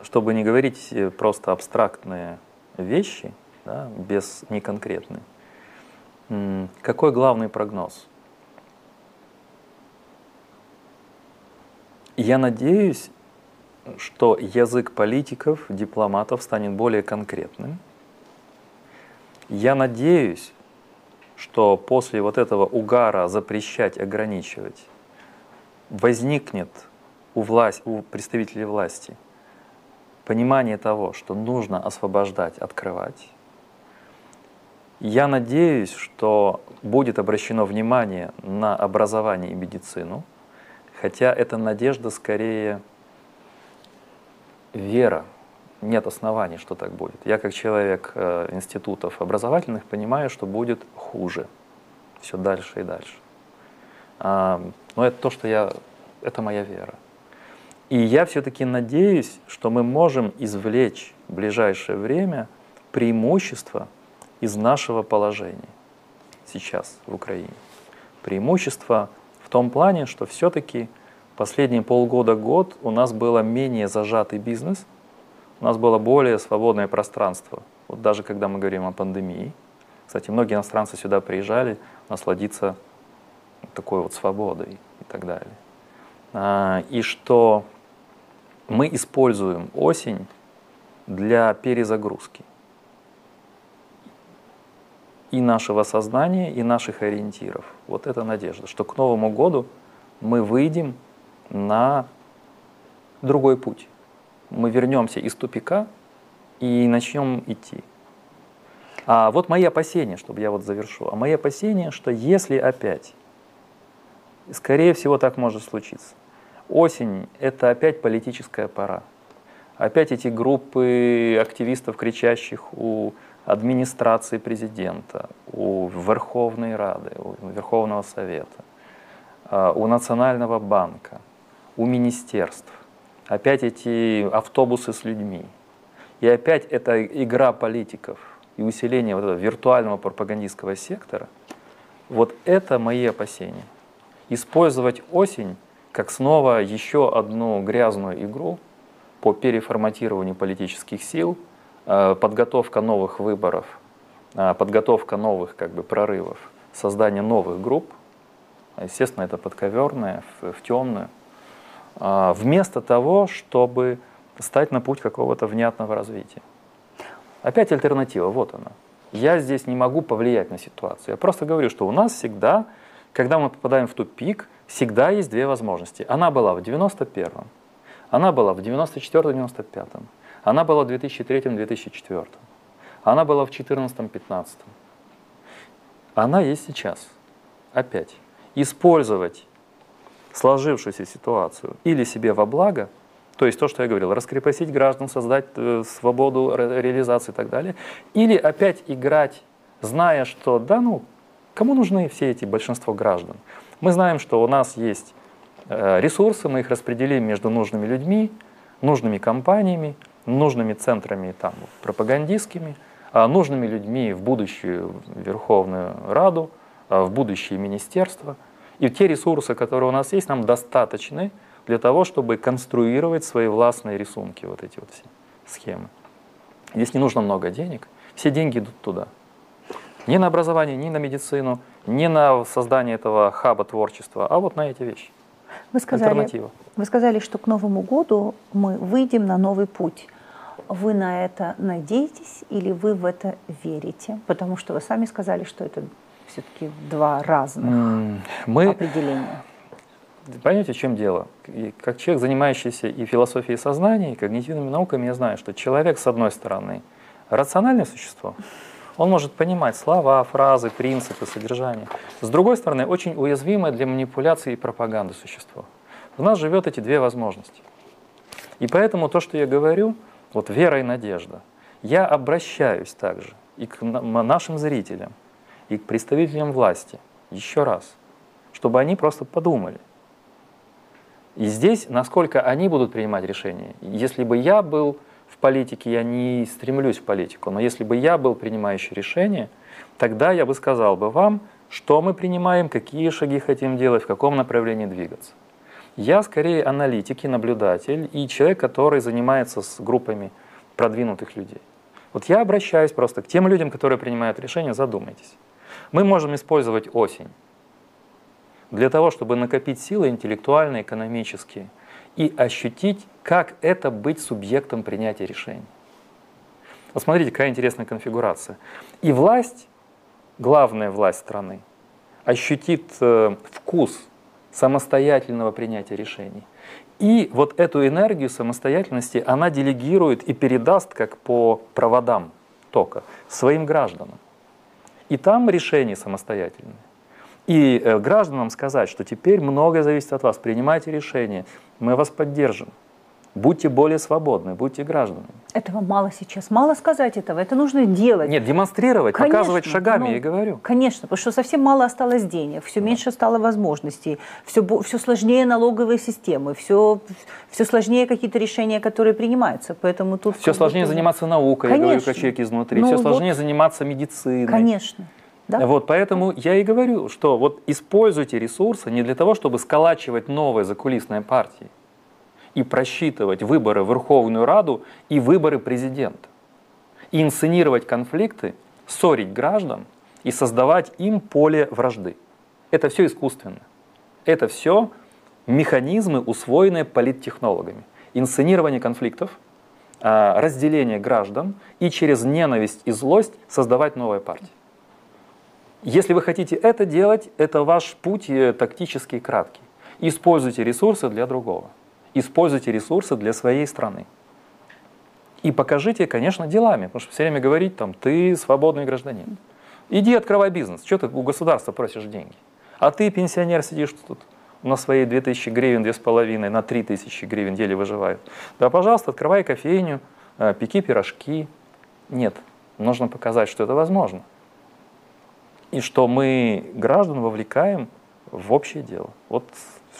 чтобы не говорить просто абстрактные вещи, да, без неконкретные. Какой главный прогноз? Я надеюсь, что язык политиков, дипломатов станет более конкретным. Я надеюсь, что после вот этого угара запрещать, ограничивать, возникнет у, власть, у представителей власти понимание того, что нужно освобождать, открывать. Я надеюсь, что будет обращено внимание на образование и медицину, хотя эта надежда скорее вера. Нет оснований, что так будет. Я как человек э, институтов образовательных понимаю, что будет хуже. Все дальше и дальше. Но это то, что я... Это моя вера. И я все-таки надеюсь, что мы можем извлечь в ближайшее время преимущество из нашего положения сейчас в Украине. Преимущество в том плане, что все-таки последние полгода-год у нас было менее зажатый бизнес, у нас было более свободное пространство. Вот даже когда мы говорим о пандемии. Кстати, многие иностранцы сюда приезжали насладиться такой вот свободой и так далее. А, и что мы используем осень для перезагрузки и нашего сознания, и наших ориентиров. Вот это надежда, что к Новому году мы выйдем на другой путь. Мы вернемся из тупика и начнем идти. А вот мои опасения, чтобы я вот завершил. А мои опасения, что если опять, скорее всего так может случиться, осень – это опять политическая пора. Опять эти группы активистов, кричащих у администрации президента, у Верховной Рады, у Верховного Совета, а, у Национального банка, у министерств. Опять эти автобусы с людьми. И опять эта игра политиков и усиление вот этого виртуального пропагандистского сектора. Вот это мои опасения. Использовать осень как снова еще одну грязную игру по переформатированию политических сил – Э, подготовка новых выборов, э, подготовка новых как бы, прорывов, создание новых групп, естественно, это подковерное, в, в темную, э, вместо того, чтобы стать на путь какого-то внятного развития. Опять альтернатива, вот она. Я здесь не могу повлиять на ситуацию. Я просто говорю, что у нас всегда, когда мы попадаем в тупик, всегда есть две возможности. Она была в 91-м, она была в 94-95-м. Она была в 2003-2004. Она была в 2014-2015. Она есть сейчас. Опять. Использовать сложившуюся ситуацию или себе во благо, то есть то, что я говорил, раскрепостить граждан, создать э, свободу реализации и так далее, или опять играть, зная, что да, ну, кому нужны все эти большинство граждан? Мы знаем, что у нас есть э, ресурсы, мы их распределим между нужными людьми, нужными компаниями, нужными центрами там, пропагандистскими, а нужными людьми в будущую Верховную Раду, а в будущее министерство. И те ресурсы, которые у нас есть, нам достаточны для того, чтобы конструировать свои властные рисунки, вот эти вот все схемы. Здесь не нужно много денег, все деньги идут туда. Ни на образование, ни на медицину, ни на создание этого хаба творчества, а вот на эти вещи. Вы сказали, вы сказали, что к Новому году мы выйдем на новый путь. Вы на это надеетесь или вы в это верите? Потому что вы сами сказали, что это все-таки два разных мы... определения. Понимаете, в чем дело? И как человек, занимающийся и философией сознания, и когнитивными науками, я знаю, что человек, с одной стороны, рациональное существо, он может понимать слова, фразы, принципы, содержание. С другой стороны, очень уязвимое для манипуляции и пропаганды существо. В нас живет эти две возможности. И поэтому то, что я говорю, вот вера и надежда. Я обращаюсь также и к нашим зрителям, и к представителям власти еще раз, чтобы они просто подумали. И здесь, насколько они будут принимать решения. Если бы я был политике, я не стремлюсь в политику, но если бы я был принимающий решение, тогда я бы сказал бы вам, что мы принимаем, какие шаги хотим делать, в каком направлении двигаться. Я скорее аналитик и наблюдатель, и человек, который занимается с группами продвинутых людей. Вот я обращаюсь просто к тем людям, которые принимают решения, задумайтесь. Мы можем использовать осень для того, чтобы накопить силы интеллектуальные, экономические и ощутить, как это быть субъектом принятия решений. Вот смотрите, какая интересная конфигурация. И власть, главная власть страны, ощутит э, вкус самостоятельного принятия решений. И вот эту энергию самостоятельности она делегирует и передаст как по проводам тока своим гражданам. И там решение самостоятельное. И э, гражданам сказать, что теперь многое зависит от вас, принимайте решения, мы вас поддержим. Будьте более свободны, будьте гражданами. Этого мало сейчас. Мало сказать этого. Это нужно делать. Нет, демонстрировать, Конечно, показывать шагами, ну, я говорю. Конечно, потому что совсем мало осталось денег, все меньше стало возможностей, все, все сложнее налоговые системы, все, все сложнее какие-то решения, которые принимаются. Поэтому тут все сложнее тоже... заниматься наукой, Конечно. я говорю, как человек изнутри. Ну, все вот... сложнее заниматься медициной. Конечно. Да? Вот, поэтому я и говорю, что вот используйте ресурсы не для того, чтобы сколачивать новые закулисные партии и просчитывать выборы в Верховную Раду и выборы президента. И инсценировать конфликты, ссорить граждан и создавать им поле вражды. Это все искусственно. Это все механизмы, усвоенные политтехнологами. Инсценирование конфликтов, а, разделение граждан и через ненависть и злость создавать новые партии. Если вы хотите это делать, это ваш путь э, тактический краткий. Используйте ресурсы для другого. Используйте ресурсы для своей страны. И покажите, конечно, делами, потому что все время говорить там, ты свободный гражданин. Иди открывай бизнес, что ты у государства просишь деньги? А ты, пенсионер, сидишь тут на своей 2000 гривен, 2,5, на 3000 гривен еле выживают. Да, пожалуйста, открывай кофейню, э, пеки пирожки. Нет, нужно показать, что это возможно и что мы граждан вовлекаем в общее дело. Вот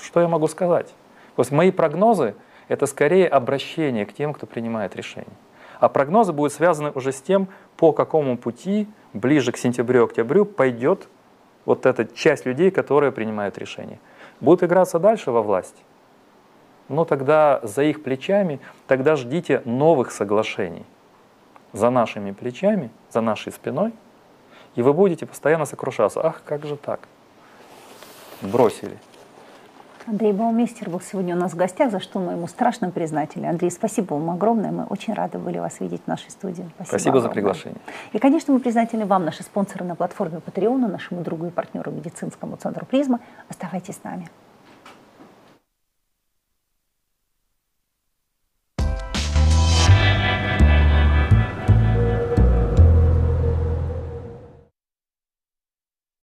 что я могу сказать. То есть мои прогнозы — это скорее обращение к тем, кто принимает решения. А прогнозы будут связаны уже с тем, по какому пути ближе к сентябрю-октябрю пойдет вот эта часть людей, которые принимают решения. Будут играться дальше во власть. Но тогда за их плечами, тогда ждите новых соглашений. За нашими плечами, за нашей спиной – и вы будете постоянно сокрушаться. Ах, как же так? Бросили. Андрей Баумейстер был сегодня у нас в гостях, за что мы ему страшно признательны. Андрей, спасибо вам огромное. Мы очень рады были вас видеть в нашей студии. Спасибо, спасибо за приглашение. И, конечно, мы признательны вам, наши спонсоры на платформе Patreon, нашему другу и партнеру медицинскому центру «Призма». Оставайтесь с нами.